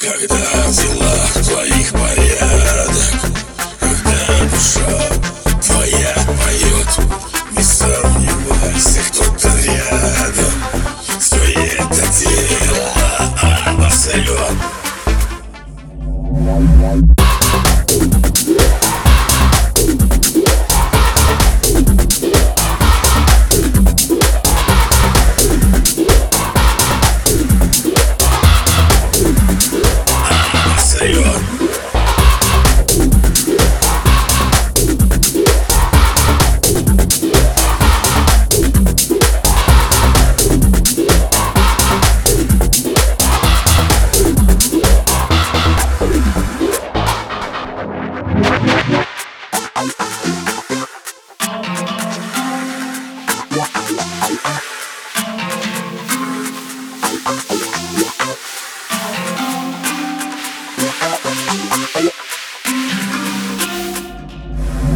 Когда дела твоих порядок, когда душа твоя поет, не сомневайся, кто-то рядом. Все это дело обосрет.